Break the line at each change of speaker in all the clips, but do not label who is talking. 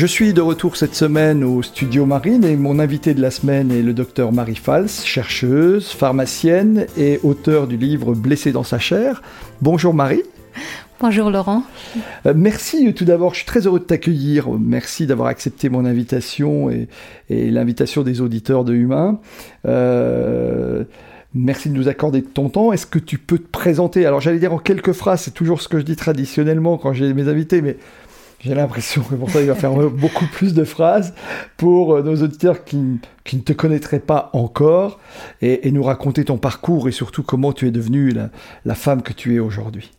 Je suis de retour cette semaine au studio Marine et mon invité de la semaine est le docteur Marie Fals, chercheuse, pharmacienne et auteur du livre Blessé dans sa chair. Bonjour Marie.
Bonjour Laurent.
Euh, merci tout d'abord, je suis très heureux de t'accueillir. Merci d'avoir accepté mon invitation et, l'invitation des auditeurs de Humain. Euh, merci de nous accorder ton temps. Est-ce que tu peux te présenter? Alors j'allais dire en quelques phrases, c'est toujours ce que je dis traditionnellement quand j'ai mes invités, mais j'ai l'impression que pour ça, il va faire beaucoup plus de phrases pour euh, nos auditeurs qui, qui ne te connaîtraient pas encore et, nous raconter ton parcours et surtout comment tu es devenue la, femme que tu es aujourd'hui.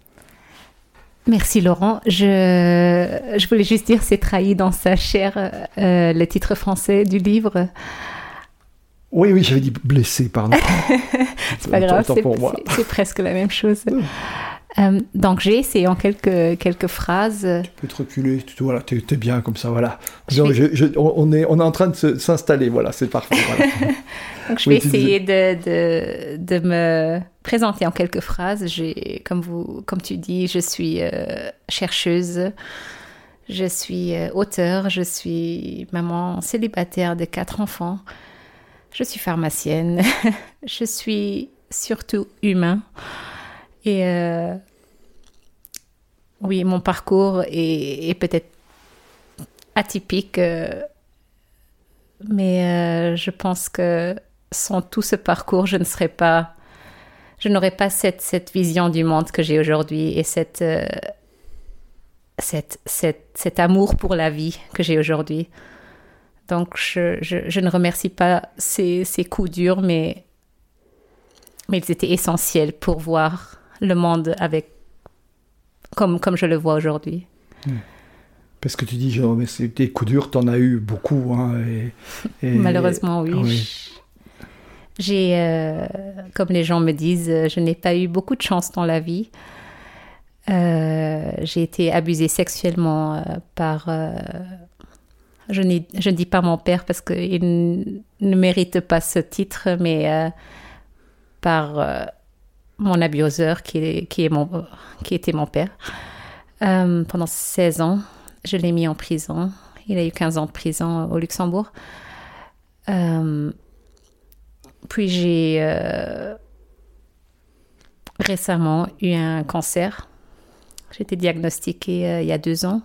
Merci Laurent. Je, je voulais juste dire, c'est trahi dans sa chair euh, le titre français du livre.
Oui, oui, j'avais dit blessé, pardon.
c'est pas grave, c'est presque la même chose. Euh, donc j'ai essayé en quelques, quelques phrases.
Tu peux te reculer, tu, voilà, tu es, bien comme ça, voilà. on, est, on est en train de s'installer, voilà, c'est parfait.
donc je vais essayer de, de, de, me présenter en quelques phrases. Comme, vous, comme tu dis, je suis euh, chercheuse, je suis euh, auteur, je suis maman célibataire de quatre enfants, je suis pharmacienne, je suis surtout humain. Et euh, oui, mon parcours est, peut-être atypique, euh, mais euh, je pense que sans tout ce parcours, je ne serais pas, je n'aurais pas cette, vision du monde que j'ai aujourd'hui et cette, cette, cette, cet amour pour la vie que j'ai aujourd'hui. Donc, je, je, je, ne remercie pas ces, ces coups durs, mais, mais ils étaient essentiels pour voir le monde avec comme, comme je le vois aujourd'hui.
Hmm. Parce que tu dis, mais des coups durs, tu en as eu beaucoup. Hein,
et, Malheureusement, oui. J'ai, euh, comme les gens me disent, je n'ai pas eu beaucoup de chance dans la vie. Euh, j'ai été abusée sexuellement euh, par. je, je ne dis pas mon père parce qu'il ne mérite pas ce titre, mais par mon abuseur qui, est mon, qui était mon père. Euh, pendant 16 ans, je l'ai mis en prison. Il a eu 15 ans de prison au Luxembourg. Euh, puis j'ai euh, récemment eu un cancer. J'ai été diagnostiquée il y a deux ans.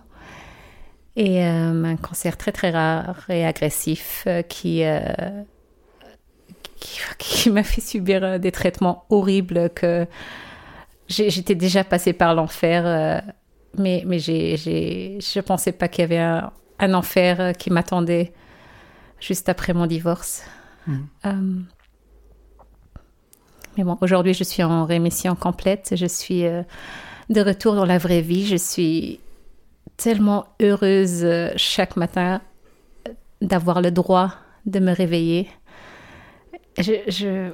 Et un cancer très très rare et agressif qui qui, m'a fait subir euh, des traitements horribles que j'étais déjà passée par l'enfer, euh, mais, mais j'ai, je ne pensais pas qu'il y avait un, enfer euh, qui m'attendait juste après mon divorce. Mmh. mais bon, aujourd'hui, je suis en rémission complète. Je suis de retour dans la vraie vie. Je suis tellement heureuse chaque matin d'avoir le droit de me réveiller je,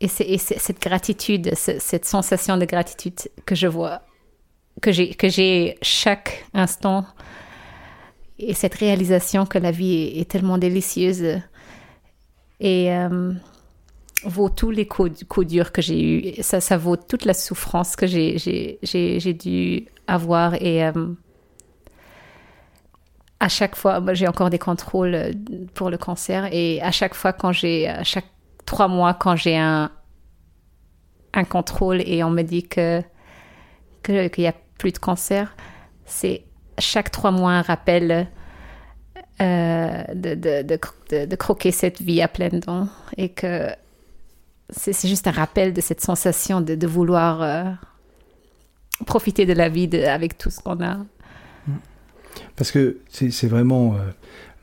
et, c'est, cette gratitude, cette sensation de gratitude que je vois, que j'ai, que j'ai chaque instant, et cette réalisation que la vie est, tellement délicieuse. Et euh, vaut tous les coups, durs que j'ai eu. Ça, ça vaut toute la souffrance que j'ai, dû avoir. Et euh, à chaque fois, j'ai encore des contrôles pour le cancer. Et à chaque fois quand j'ai, à chaque trois mois quand j'ai un, un contrôle et on me dit que qu'il n'y a plus de cancer, c'est chaque trois mois un rappel euh, de, de, croquer cette vie à pleines dents et que c'est juste un rappel de cette sensation de, vouloir euh, profiter de la vie avec tout ce qu'on a.
Parce que c'est vraiment euh,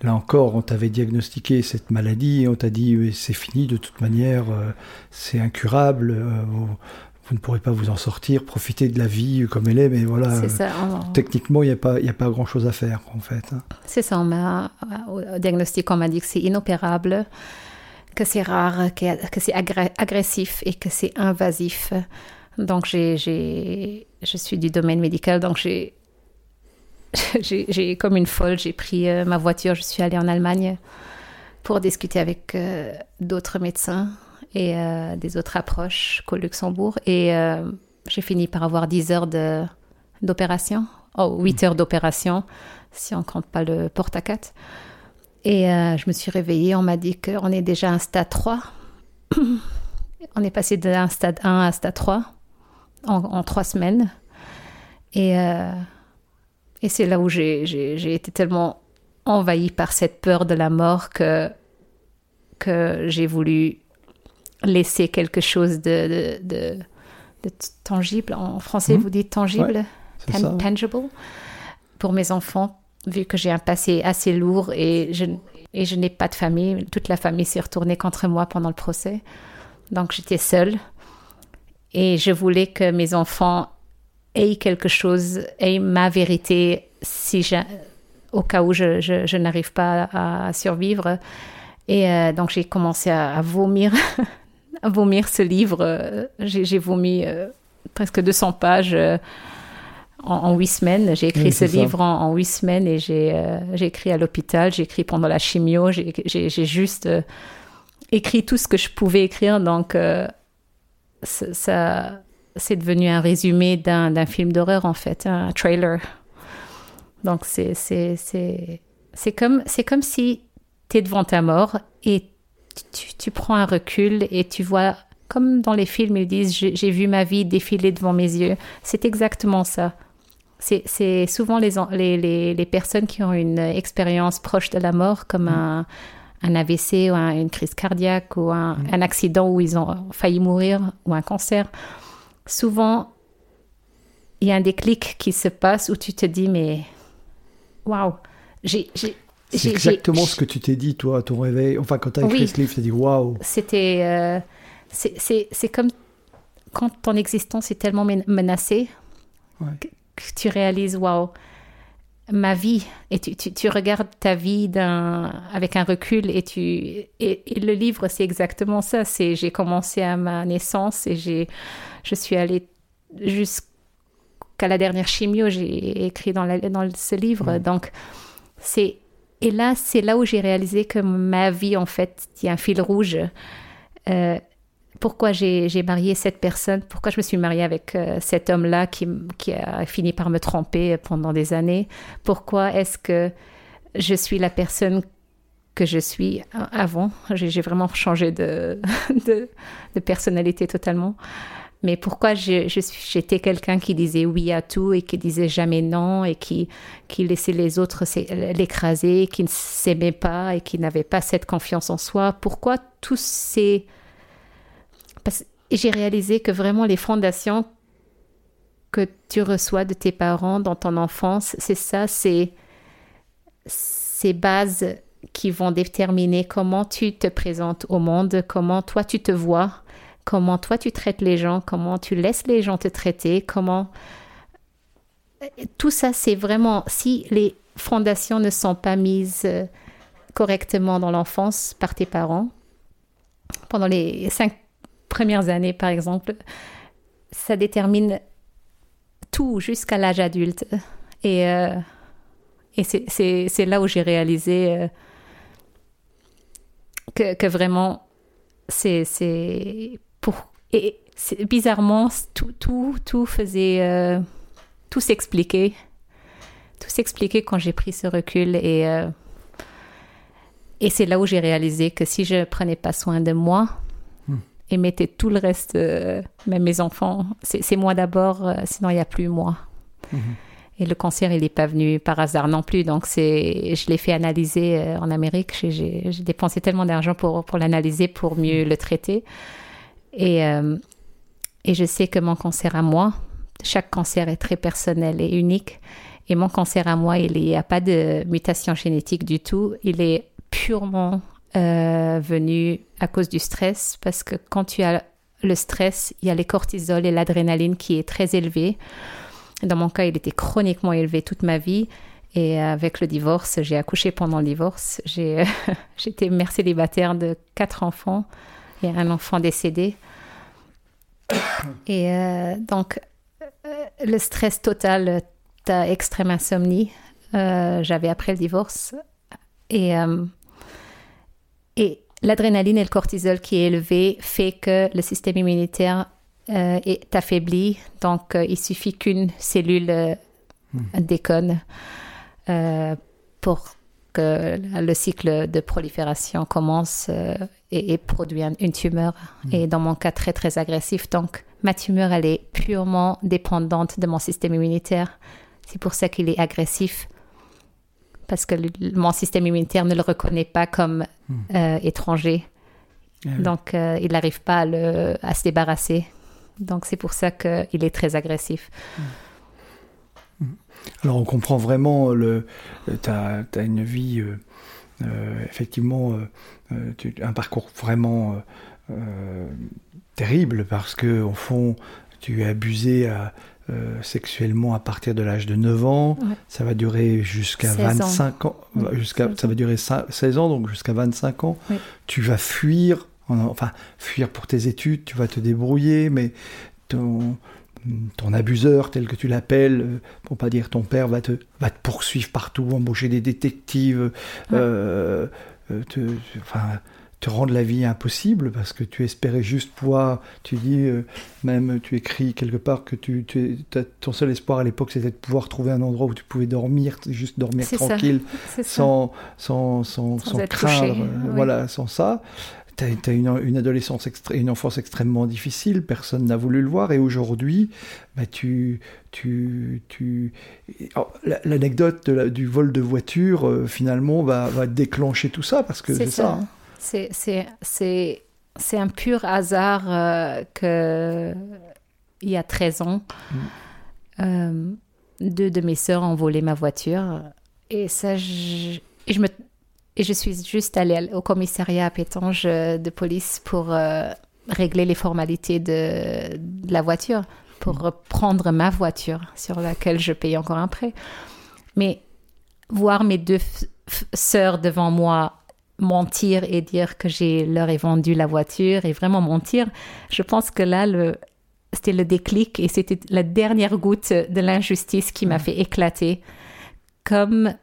Là encore, on t'avait diagnostiqué cette maladie, on t'a dit c'est fini de toute manière, euh, c'est incurable, euh, vous ne pourrez pas vous en sortir, profiter de la vie comme elle est, mais voilà. Ça, techniquement, il n'y a pas, a pas grand chose à faire en fait. Hein.
C'est ça. On m'a, au diagnostic, on m'a dit que c'est inopérable, que c'est rare, que, c'est agressif et que c'est invasif. Donc j'ai, je suis du domaine médical, donc j'ai, j'ai, comme une folle, j'ai pris euh, ma voiture, je suis allée en Allemagne pour discuter avec euh, d'autres médecins et euh, des autres approches qu'au Luxembourg. Et j'ai fini par avoir 10 heures d'opération, oh, 8 heures d'opération, si on compte pas le porte à 4. Et je me suis réveillée, on m'a dit qu'on est déjà à un stade 3. on est passé d'un stade 1 à un stade 3 en, en trois semaines. Et, et c'est là où j'ai, été tellement envahi par cette peur de la mort que, que j'ai voulu laisser quelque chose de, de, de, tangible. En français, mhm. vous dites tangible, tangible, pour mes enfants, vu que j'ai un passé assez lourd et je, et je n'ai pas de famille. Toute la famille s'est retournée contre moi pendant le procès. Donc j'étais seule. Et je voulais que mes enfants aient quelque chose, aient ma vérité si au cas où je, je, n'arrive pas à survivre. Et euh, donc j'ai commencé à, vomir, à vomir ce livre. J'ai vomi euh, presque 200 pages euh, en huit semaines. J'ai écrit ce livre en huit semaines et j'ai écrit à l'hôpital, j'ai écrit pendant la chimio, j'ai juste écrit tout ce que je pouvais écrire. Donc ça, c'est devenu un résumé d'un film d'horreur en fait, un trailer. Donc, c'est, c'est, c'est, c'est, comme, c'est comme si tu es devant ta mort et tu, tu, prends un recul et tu vois, comme dans les films, ils disent J'ai vu ma vie défiler devant mes yeux. C'est exactement ça. C'est, c'est souvent les, les, les, personnes qui ont une expérience proche de la mort, comme mm. un, un AVC ou une crise cardiaque ou un, mm. un accident où ils ont failli mourir ou un cancer. Souvent, il y a un déclic qui se passe où tu te dis, mais waouh, j'ai.
C'est exactement ce que tu t'es dit, toi, à ton réveil. Enfin, quand tu as écrit ce livre, tu t'es dit waouh.
C'était. Euh, c'est comme quand ton existence est tellement menacée que, tu réalises waouh, ma vie. Et tu, tu, tu, regardes ta vie avec un recul et, tu, et, le livre, c'est exactement ça. C'est J'ai commencé à ma naissance et je suis allée jusqu'à qu'à la dernière chimio, j'ai écrit dans, dans ce livre. Donc, c'est. Et là, c'est là où j'ai réalisé que ma vie, en fait, il y a un fil rouge. Euh, pourquoi j'ai marié cette personne, pourquoi je me suis mariée avec euh, cet homme-là qui, qui, a fini par me tromper pendant des années, pourquoi est-ce que je suis la personne que je suis avant? J'ai vraiment changé de, de, de personnalité totalement. Mais pourquoi j'étais quelqu'un qui disait oui à tout et qui disait jamais non et qui, qui laissait les autres l'écraser, qui ne s'aimait pas et qui n'avait pas cette confiance en soi? Pourquoi tous ces... J'ai réalisé que vraiment les fondations que tu reçois de tes parents dans ton enfance, c'est ça, c'est ces bases qui vont déterminer comment tu te présentes au monde, comment toi tu te vois, comment toi tu traites les gens, comment tu laisses les gens te traiter, comment... Tout ça, c'est vraiment, si les fondations ne sont pas mises euh, correctement dans l'enfance par tes parents, pendant les cinq premières années par exemple, ça détermine tout jusqu'à l'âge adulte. Et, euh, et c'est là où j'ai réalisé euh, que, que, vraiment, c'est et bizarrement, tout, tout, tout faisait. Euh, tout s'expliquait. Tout s'expliquait quand j'ai pris ce recul. Et, euh, et c'est là où j'ai réalisé que si je prenais pas soin de moi hmm. et mettais tout le reste, euh, même mes enfants, c'est moi d'abord, sinon il n'y a plus moi. Hmm. Et le cancer, il n'est pas venu par hasard non plus. Donc, c'est, je l'ai fait analyser en Amérique. J'ai dépensé tellement d'argent pour, pour l'analyser, pour mieux le traiter. Et, euh, et je sais que mon cancer à moi, chaque cancer est très personnel et unique. Et mon cancer à moi, il n'y a pas de mutation génétique du tout. Il est purement euh, venu à cause du stress parce que quand tu as le stress, il y a les cortisol et l'adrénaline qui est très élevé. Dans mon cas, il était chroniquement élevé toute ma vie. Et avec le divorce, j'ai accouché pendant le divorce. J'étais mère célibataire de quatre enfants et un enfant décédé. Et euh, donc, euh, le stress total, ta extrême insomnie, euh, j'avais après le divorce. Et, et l'adrénaline et le cortisol qui est élevé fait que le système immunitaire est affaibli. Donc, il suffit qu'une cellule hmm. déconne pour que le cycle de prolifération commence et, produit une tumeur. Hmm. Et dans mon cas, très, très agressif. Donc, ma tumeur, elle est purement dépendante de mon système immunitaire. C'est pour ça qu'il est agressif. Parce que mon système immunitaire ne le reconnaît pas comme hmm. euh, étranger. Ah Donc, euh, il n'arrive pas à, le, à, se débarrasser. Donc, c'est pour ça qu'il est très agressif.
Hmm. Alors, on comprend vraiment, le, tu as, une vie, euh, effectivement, un parcours vraiment terrible parce que au fond, tu es abusé euh, sexuellement à partir de l'âge de 9 ans, ça va durer jusqu'à 25 ans, jusqu'à ça va durer 16 ans donc jusqu'à 25 ans. Tu vas fuir enfin fuir pour tes études, tu vas te débrouiller mais ton ton abuseur, tel que tu l'appelles, euh, pour pas dire ton père, va te, va te poursuivre partout, embaucher des détectives, euh, te, enfin, te rendre la vie impossible parce que tu espérais juste pouvoir, tu dis, euh, même tu écris quelque part que tu, tu ton seul espoir à l'époque c'était de pouvoir trouver un endroit où tu pouvais dormir, juste dormir tranquille, sans, sans, sans, sans, craindre, euh, voilà, sans ça. Tu as, une, une, adolescence, une enfance extrêmement difficile, personne n'a voulu le voir, et aujourd'hui, bah, tu, tu, tu... L'anecdote du vol de voiture, euh, finalement, va, va, déclencher tout ça, parce que c'est ça. Hein.
C'est un pur hasard euh, que il y a 13 ans, mm. euh, deux de mes sœurs ont volé ma voiture. Et ça, je, et je, me, et je suis juste allée au commissariat à Pétange de police pour euh, régler les formalités de, la voiture, pour mm. reprendre ma voiture sur laquelle je paye encore un prêt. Mais voir mes deux sœurs devant moi mentir et dire que j'ai leur ai vendu la voiture et vraiment mentir, je pense que là, le, c'était le déclic et c'était la dernière goutte de l'injustice qui m'a fait éclater. Comme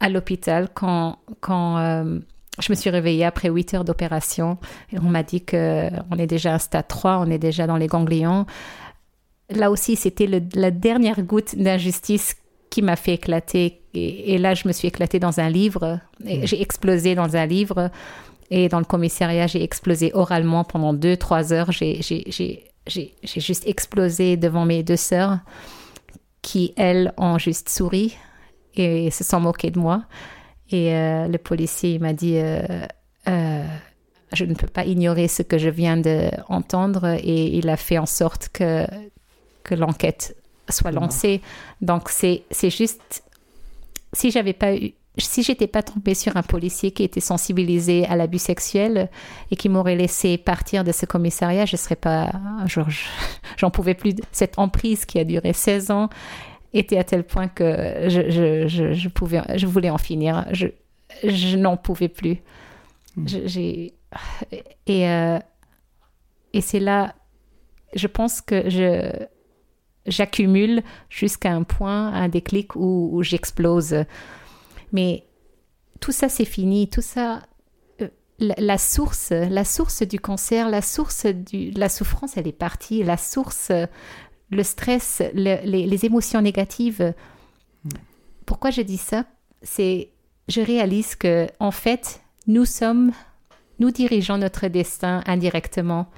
à l'hôpital, quand, quand euh, je me suis réveillée après 8 heures d'opération, on m'a dit qu'on est déjà à stade 3, on est déjà dans les ganglions. Là aussi, c'était la dernière goutte d'injustice qui m'a fait éclater. Et, là, je me suis éclatée dans un livre. Mm. J'ai explosé dans un livre. Et dans le commissariat, j'ai explosé oralement pendant deux, trois heures. J'ai juste explosé devant mes deux sœurs qui, elles, ont juste souri et se sont moquées de moi. Et euh, le policier m'a dit euh, euh, Je ne peux pas ignorer ce que je viens d'entendre. Et il a fait en sorte que, que l'enquête soit lancé. Donc c'est juste si j'avais pas eu si j'étais pas tombée sur un policier qui était sensibilisé à l'abus sexuel et qui m'aurait laissé partir de ce commissariat, je serais pas j'en pouvais plus cette emprise qui a duré 16 ans était à tel point que je, je, je, pouvais je voulais en finir, je, je n'en pouvais plus. Hmm. J'ai et euh, et c'est là je pense que je j'accumule jusqu'à un point, un déclic où, j'explose. Mais tout ça, c'est fini. Tout ça, euh, la, source, la source du cancer, la source de la souffrance, elle est partie. La source, le stress, les, émotions négatives. Pourquoi je dis ça? C'est, je réalise que en fait, nous sommes, nous dirigeons notre destin indirectement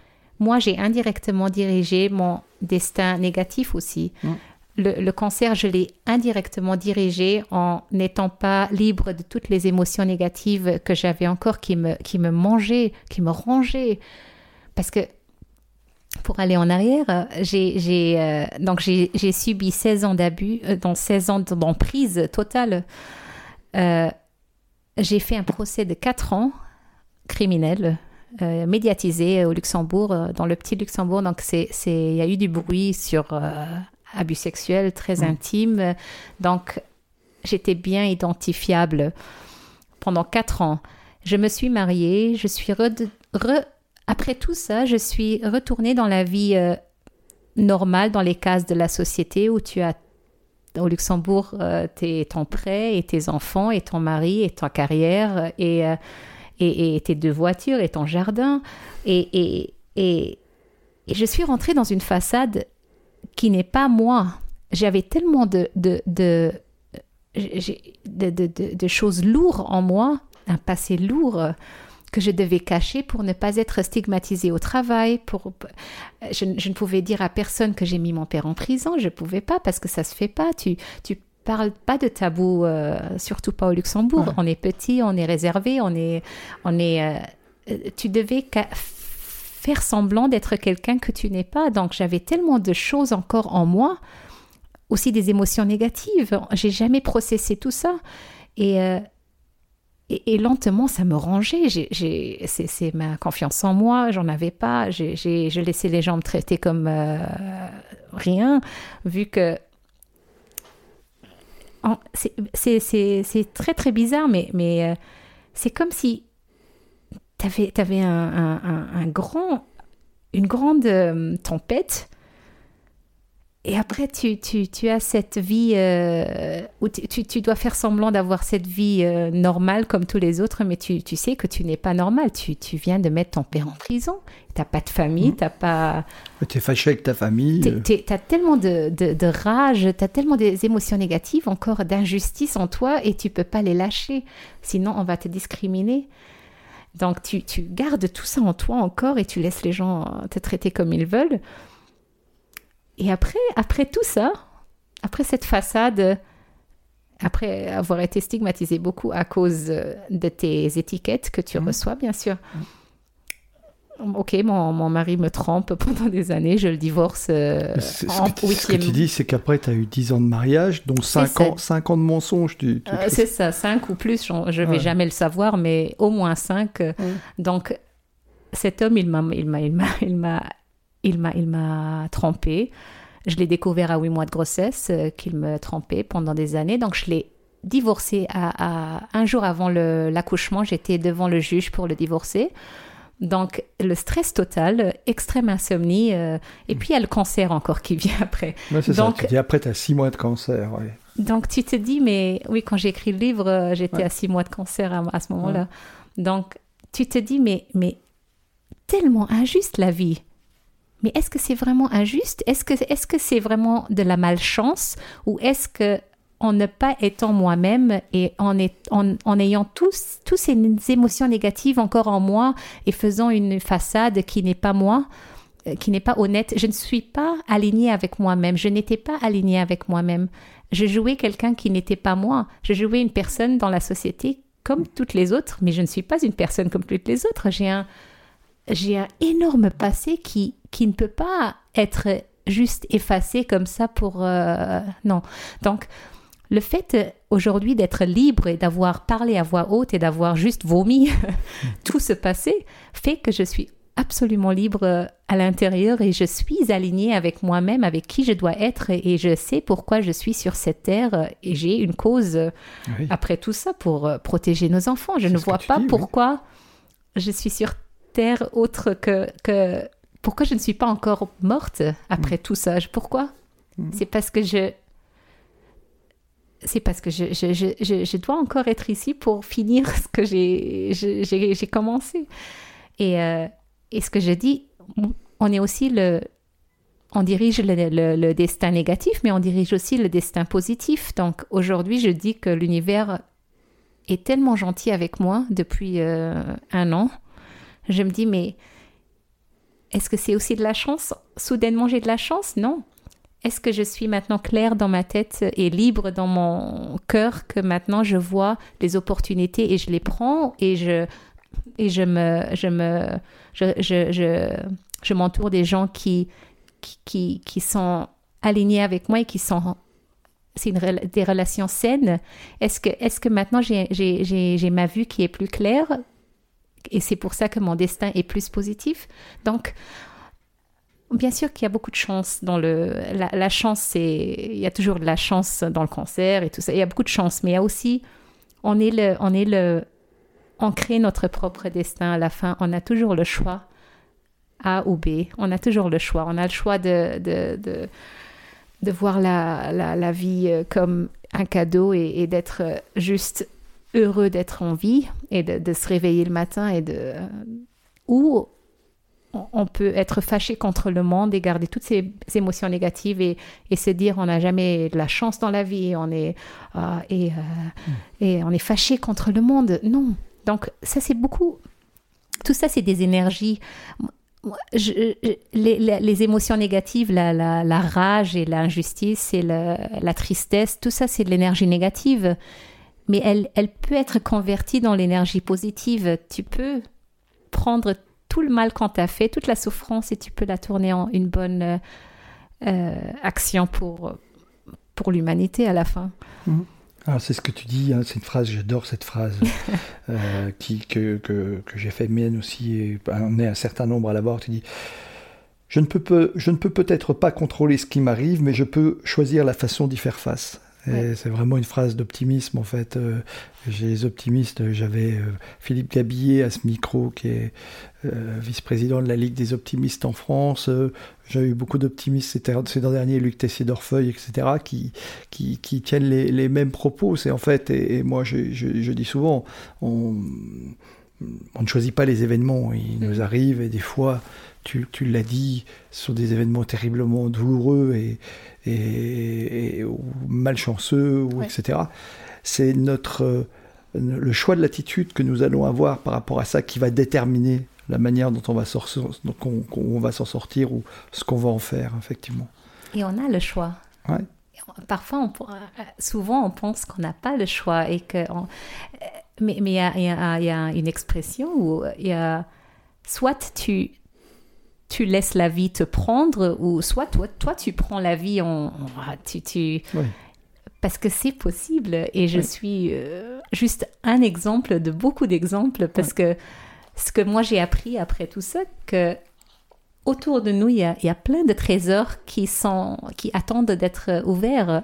moi, j'ai indirectement dirigé mon destin négatif aussi. Mm. Le, cancer, je l'ai indirectement dirigé en n'étant pas libre de toutes les émotions négatives que j'avais encore qui me, qui me mangeaient, qui me rongeaient. Parce que, pour aller en arrière, j'ai euh, donc j'ai subi 16 ans d'abus, euh, dans 16 ans d'emprise totale. Euh, j'ai fait un procès de 4 ans criminel médiatisé au Luxembourg, dans le petit Luxembourg. Donc, il y a eu du bruit sur abus sexuels très mmh. intime. Donc, j'étais bien identifiable pendant quatre ans. Je me suis mariée, je suis après tout ça, je suis retournée dans la vie normale, dans les cases de la société où tu as au Luxembourg, euh, ton prêt et tes enfants et ton mari et ta carrière et, euh, et, tes deux voitures et ton jardin. Et, et, je suis rentrée dans une façade qui n'est pas moi. J'avais tellement de, de, de, choses lourdes en moi, un passé lourd que je devais cacher pour ne pas être stigmatisée au travail. Pour, je, ne pouvais dire à personne que j'ai mis mon père en prison. Je ne pouvais pas parce que ça se fait pas. Tu, tu parles pas de tabou, euh, surtout pas au Luxembourg. On est petit, on est réservé, on est, on est. Euh, tu devais faire semblant d'être quelqu'un que tu n'es pas. Donc j'avais tellement de choses encore en moi, aussi des émotions négatives. J'ai jamais processé tout ça. Et, euh, et, lentement, ça me rangeait. c'est ma confiance en moi, j'en avais pas. J'ai je laissais les gens me traiter comme euh, rien, vu que. C'est très très bizarre, mais, euh, c'est comme si tu avais, un, grand, une grande euh, tempête et après, tu, tu, tu, as cette vie euh, où tu, tu, dois faire semblant d'avoir cette vie euh, normale comme tous les autres, mais tu, tu sais que tu n'es pas normal. Tu, tu viens de mettre ton père en prison. Tu n'as pas de famille, mmh. tu n'as pas...
Tu es fâché avec ta famille.
Tu as tellement de, de, de rage, tu as tellement des émotions négatives, encore d'injustice en toi, et tu peux pas les lâcher. Sinon, on va te discriminer. Donc, tu, tu gardes tout ça en toi encore et tu laisses les gens te traiter comme ils veulent. Et après, après tout ça, après cette façade, après avoir été stigmatisé beaucoup à cause de tes étiquettes que tu mmh. reçois, bien sûr. Mmh. Ok, mon, mon, mari me trompe pendant des années, je le divorce euh,
en ce que, Ce que tu dis, c'est qu'après, tu as eu 10 ans de mariage, dont 5 ans, 5 ans de mensonges. Tu,
euh, c'est ça, 5 ou plus, je ne vais jamais le savoir, mais au moins 5. Mmh. Donc, cet homme, il m'a, il m'a, il m'a il m'a, il m'a trompé. Je l'ai découvert à huit mois de grossesse euh, qu'il me trompait pendant des années. Donc je l'ai divorcé à, un jour avant l'accouchement. J'étais devant le juge pour le divorcer. Donc le stress total, extrême insomnie, euh, et puis il y a le cancer encore qui vient après.
c'est ça, tu dis après tu as six mois de cancer.
Donc tu te dis, mais oui, quand j'ai écrit le livre, euh, j'étais à six mois de cancer à, ce moment-là. Donc tu te dis, mais, mais tellement injuste la vie. Mais est-ce que c'est vraiment injuste? Est-ce que est-ce que c'est vraiment de la malchance? Ou est-ce que en ne pas étant moi-même et en, en, ayant tous, tous ces émotions négatives encore en moi et faisant une façade qui n'est pas moi, euh, qui n'est pas honnête, je ne suis pas alignée avec moi-même, je n'étais pas alignée avec moi-même. Je jouais quelqu'un qui n'était pas moi, je jouais une personne dans la société comme toutes les autres, mais je ne suis pas une personne comme toutes les autres. J'ai un, j'ai un énorme passé qui, qui ne peut pas être juste effacé comme ça pour... Euh, non. Donc, le fait aujourd'hui d'être libre et d'avoir parlé à voix haute et d'avoir juste vomi tout ce passé fait que je suis absolument libre à l'intérieur et je suis alignée avec moi-même, avec qui je dois être et, je sais pourquoi je suis sur cette terre et j'ai une cause après tout ça pour protéger nos enfants. Je ne vois pas pourquoi je suis sur terre autre que, que pourquoi je ne suis pas encore morte après mm. tout ça? Pourquoi? Mm. C'est parce que je c'est parce que je, je, je, je, dois encore être ici pour finir ce que j'ai commencé. Et, euh, et ce que je dis, on est aussi le, on dirige le, le, destin négatif, mais on dirige aussi le destin positif. Donc aujourd'hui, je dis que l'univers est tellement gentil avec moi depuis euh, un an je me dis, mais est-ce que c'est aussi de la chance? Soudainement, j'ai de la chance? Non. Est-ce que je suis maintenant claire dans ma tête et libre dans mon cœur que maintenant je vois les opportunités et je les prends et je, me, m'entoure des gens qui, sont alignés avec moi et qui sont des relations saines? Est-ce que, est que maintenant j'ai ma vue qui est plus claire? Et c'est pour ça que mon destin est plus positif. Donc, bien sûr qu'il y a beaucoup de chance dans le. La, chance, c'est. Il y a toujours de la chance dans le cancer et tout ça. Il y a beaucoup de chance, mais il y a aussi. On est le. On est le. On crée notre propre destin à la fin. On a toujours le choix. A ou B. On a toujours le choix. On a le choix de, de, de, de voir la, la, la, vie euh, comme un cadeau et, et d'être juste heureux d'être en vie et de, se réveiller le matin et de. Ou on peut être fâché contre le monde et garder toutes ces émotions négatives et, et se dire on n'a jamais de la chance dans la vie on est, euh, euh, et on est fâché contre le monde. Non. Donc ça c'est beaucoup... Tout ça c'est des énergies. Les, émotions négatives, la rage et l'injustice et la tristesse, tout ça c'est de l'énergie négative. Mais elle, elle peut être convertie dans l'énergie positive. Tu peux prendre tout le mal qu'on t'a fait, toute la souffrance, et tu peux la tourner en une bonne euh, euh, action pour, pour l'humanité à la fin.
Mhm. Alors c'est ce que tu dis, hein, c'est une phrase, j'adore cette phrase, euh, qui, que, que, que j'ai fait mienne aussi, et on est un certain nombre à l'avoir, tu dis, je ne peux, je ne peux peut-être pas contrôler ce qui m'arrive, mais je peux choisir la façon d'y faire face. C'est vraiment une phrase d'optimisme en fait. Euh, j'ai les optimistes, j'avais euh, Philippe Gabillet à ce micro qui est euh, vice-président de la Ligue des optimistes en France. J'ai eu beaucoup d'optimistes ces, derniers, Luc Tessier-Dorfeuille, etc., qui, qui, qui tiennent les, les, mêmes propos. C'est en fait, et, moi je, je, je, dis souvent, on, on ne choisit pas les événements, ils nous arrivent et des fois tu, tu l'as dit, ce sont des événements terriblement douloureux et, et, ou malchanceux, ou etc. C'est notre euh, le choix de l'attitude que nous allons avoir par rapport à ça qui va déterminer la manière dont on va s'en sortir ou ce qu'on va en faire, effectivement.
Et on a le choix.
Ouais.
Parfois, on, souvent, on pense qu'on n'a pas le choix et que. mais il y, a, y, a, une expression où il y a soit tu tu laisses la vie te prendre ou soit toi, toi tu prends la vie en... Tu, tu... Parce que c'est possible et je suis euh, juste un exemple de beaucoup d'exemples parce que ce que moi j'ai appris après tout ça, que autour de nous, il y a, il y a plein de trésors qui, sont, qui attendent d'être ouverts.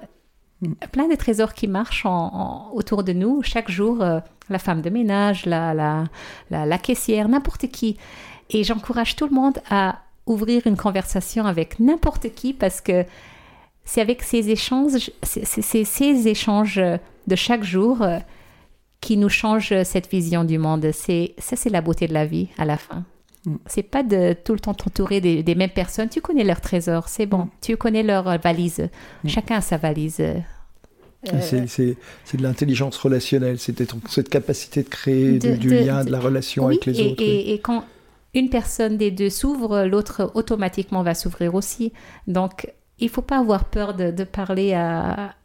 Mm. Plein de trésors qui marchent en, autour de nous chaque jour. Euh, la femme de ménage, la, la, la, la caissière, n'importe qui. Et j'encourage tout le monde à ouvrir une conversation avec n'importe qui parce que c'est avec ces échanges, c'est ces échanges de chaque jour euh, qui nous changent cette vision du monde. C'est ça, c'est la beauté de la vie à la fin. Mm. C'est pas de tout le temps t'entourer des, mêmes personnes. Tu connais leurs trésors, c'est bon. Mm. Tu connais leur valise. Mm. Chacun a sa valise. Euh,
c'est de l'intelligence relationnelle, c'est cette capacité de créer du, lien, de, la relation avec les autres.
Et, et quand une personne des deux s'ouvre, l'autre automatiquement va s'ouvrir aussi. Donc, il ne faut pas avoir peur de, parler à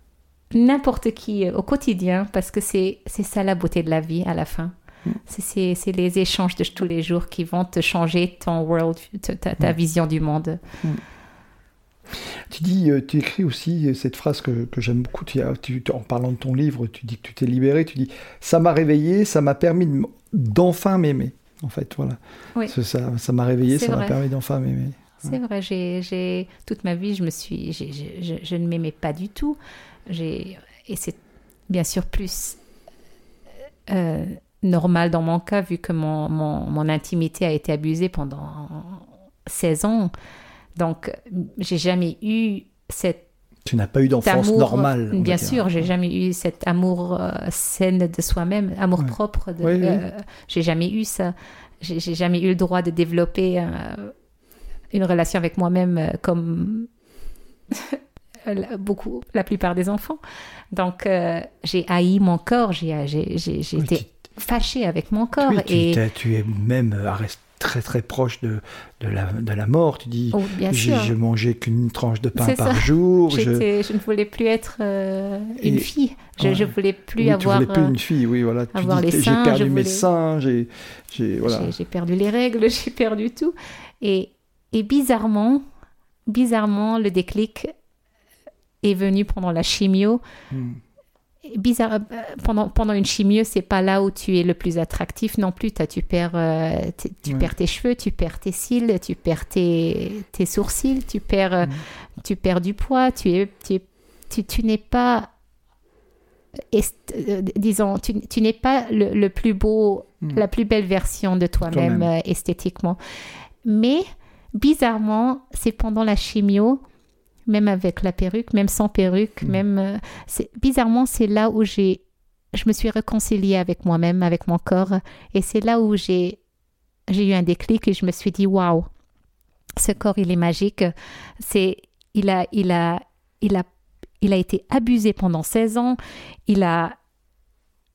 n'importe qui au quotidien parce que c'est ça la beauté de la vie à la fin. Mm. C'est les échanges de tous les jours qui vont te changer ton world, ta, ta mm. vision du monde. Mm.
Tu dis, euh, tu écris aussi cette phrase que, j'aime beaucoup. Tu, en parlant de ton livre, tu dis que tu t'es libéré. Tu dis, ça m'a réveillé, ça m'a permis d'enfin m'aimer en fait. Voilà. Ça, ça m'a réveillé, ça m'a permis d'enfin m'aimer.
C'est vrai, j'ai, toute ma vie, je me suis, je, ne m'aimais pas du tout. et c'est bien sûr plus euh, normal dans mon cas, vu que mon, mon, intimité a été abusée pendant 16 ans. Donc, j'ai jamais eu cette
tu n'as pas eu d'enfance normale.
Bien sûr, j'ai jamais eu cet amour euh, sain de soi-même, amour propre. De, euh, j'ai jamais eu ça. J'ai jamais eu le droit de développer euh, une relation avec moi-même comme beaucoup, la plupart des enfants. Donc, j'ai haï mon corps. J'ai été fâchée avec mon corps.
Tu, et tu es même arrêté très très proche de, de, la, de la mort. Tu dis, oh, j'ai mangé qu'une tranche de pain par jour.
Je... je... ne voulais plus être euh, une fille. Je, ne voulais plus avoir.
Tu voulais plus une fille, oui, voilà.
Avoir les
J'ai perdu mes seins, j'ai
voilà. perdu les règles, j'ai perdu tout. Et, et bizarrement, bizarrement, le déclic est venu pendant la chimio. Hmm. Bizarre, euh, pendant, pendant une chimio, c'est pas là où tu es le plus attractif non plus. As, tu perds, euh, tu
Ouais.
perds tes cheveux, tu perds tes cils, tu perds tes, tes sourcils, tu perds, euh, tu perds du poids, tu es, tu, tu, tu n'es pas, euh, disons, tu, tu n'es pas le, le plus beau,
Mhm.
la plus belle version de toi-même euh, esthétiquement. Mais bizarrement, c'est pendant la chimio, même avec la perruque, même sans perruque,
Mhm.
même euh, c'est bizarrement c'est là où j'ai je me suis réconciliée avec moi-même, avec mon corps, et c'est là où j'ai j'ai eu un déclic et je me suis dit waouh, ce corps il est magique, c'est il a il a il a il a été abusé pendant 16 ans, il a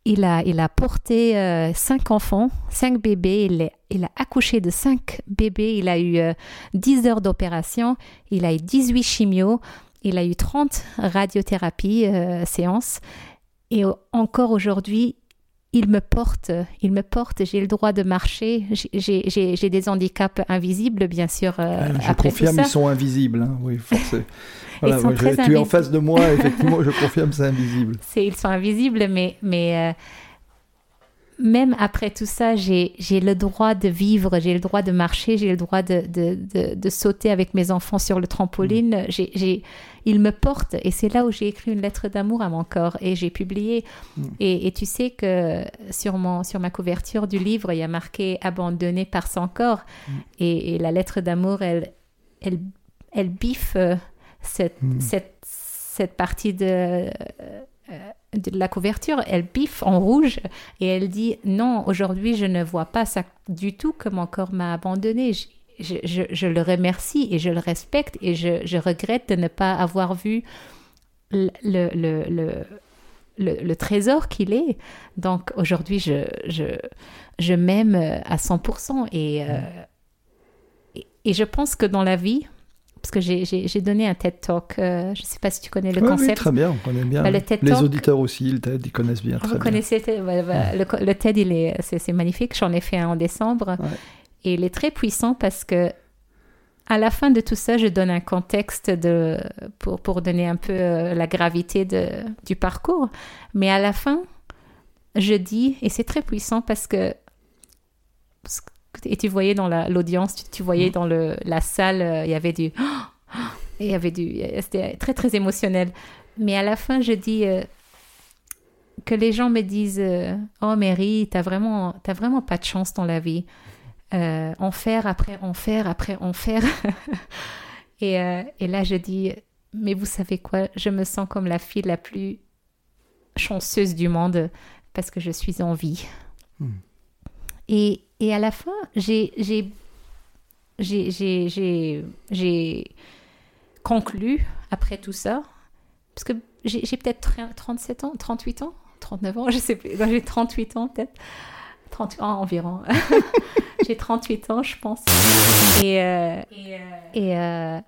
il a, il a porté euh, cinq enfants, cinq bébés, il, est- il a accouché de cinq bébés, il a eu euh, 10 heures d'opération, il a eu 18 chimios, il a eu 30 radiothérapies euh, séances, et encore aujourd'hui, il me porte, il me porte, j'ai le droit de marcher, j'ai- des handicaps invisibles, bien sûr, euh,
Ah, je
après tout
confirme,
ça.
ils sont invisibles. hein, Oui, forcément. Voilà,
sont
je-
très
tu es en face de moi, effectivement, je confirme, c'est invisible.
Ils sont invisibles, mais, mais euh, même après tout ça, j'ai le droit de vivre, j'ai le droit de marcher, j'ai le droit de, de, de, de sauter avec mes enfants sur le trampoline. J'ai j'ai- ils me portent et c'est là où j'ai écrit une lettre d'amour à mon corps et j'ai publié.
Mm.
Et, et tu sais que sur, mon, sur ma couverture du livre, il y a marqué abandonné par son corps.
Mm.
Et, et la lettre d'amour, elle, elle, elle biffe euh, cette,
Mm.
cette, cette partie de, euh, de la couverture, elle biffe en rouge et elle dit non, aujourd'hui je ne vois pas ça du tout que mon corps m'a abandonné. Je, je, je- le remercie et je le respecte et je, regrette de ne pas avoir vu le, le, le, le, trésor qu'il est. Donc aujourd'hui, je, je, je m'aime à 100% et, euh, et, et je pense que dans la vie, parce que j'ai- donné un TED Talk, euh, je ne sais pas si tu connais le
Oui, oui,
concept.
très bien, on connaît bien.
Bah, le TED
Les
Talk-
auditeurs aussi, le TED, ils connaissent bien.
Vous
bien.
connaissez ouais, le, TED, il est, c'est, magnifique. J'en ai fait un en décembre.
Ouais.
Et il est très puissant parce que à la fin de tout ça, je donne un contexte de, pour, pour donner un peu euh, la gravité de, du parcours. Mais à la fin, je dis, et c'est très puissant parce que- et tu voyais dans la- l'audience, tu, tu voyais dans le, la salle, euh, il y avait du, il y avait du, c'était très très émotionnel. Mais à la fin, je dis euh, que les gens me disent, euh, oh Mary, t'as vraiment, vraiment pas de chance dans la vie euh, enfer après enfer après enfer. et, euh, et là, je dis, mais vous savez quoi, je me sens comme la fille la plus chanceuse du monde parce que je suis en vie.
Hmm.
Et, et à la fin, j'ai j'ai j'ai j'ai- j'ai- j'ai conclu après tout ça, parce que j'ai peut-être 37 ans, 38 ans, 39 ans, je sais plus, j'ai 38 ans peut-être, 38 ans environ. j'ai 38 ans, je pense. Et, euh, et, euh,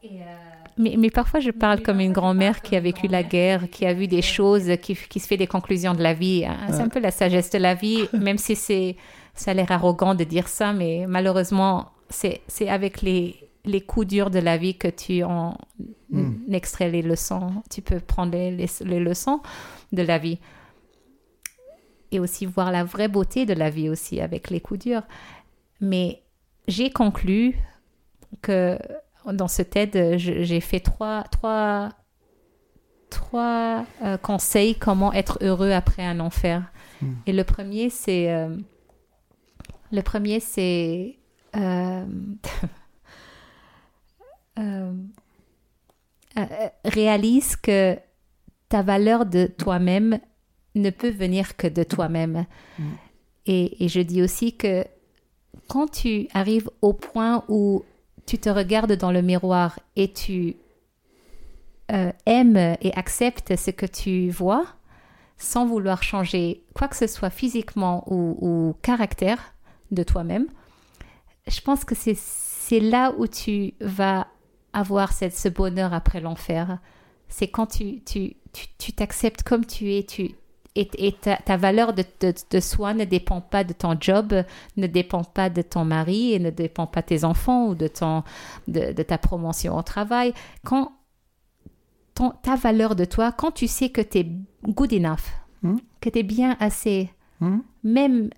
mais, mais parfois, je parle comme une grand-mère qui a vécu la guerre, qui a vu des choses, qui, qui se fait des conclusions de la vie. hein. C'est un peu la sagesse de la vie, même si c'est, ça a l'air arrogant de dire ça, mais malheureusement, c'est, avec les, les coups durs de la vie que tu en
Mm.
extrais les leçons. Tu peux prendre les, les, les leçons de la vie. Et aussi voir la vraie beauté de la vie aussi avec les coups durs. Mais j'ai conclu que dans ce TED, j'ai fait trois, trois, trois euh, conseils comment être heureux après un enfer.
Mm.
Et le premier, c'est euh, le premier, c'est euh, euh, euh, réalise que ta valeur de toi-même ne peut venir que de toi-même.
Mm.
Et, et je dis aussi que quand tu arrives au point où tu te regardes dans le miroir et tu euh, aimes et acceptes ce que tu vois, sans vouloir changer quoi que ce soit physiquement ou, ou caractère de toi-même, je pense que c'est c'est là où tu vas avoir cette, ce bonheur après l'enfer. C'est quand tu tu tu tu t'acceptes comme tu es, tu et, et ta, ta valeur de, de, de soi ne dépend pas de ton job, ne dépend pas de ton mari et ne dépend pas de tes enfants ou de, ton, de, de ta promotion au travail. Quand ton, ta valeur de toi, quand tu sais que tu es good enough,
Hmm?
que tu es bien assez.
Hmm?
Même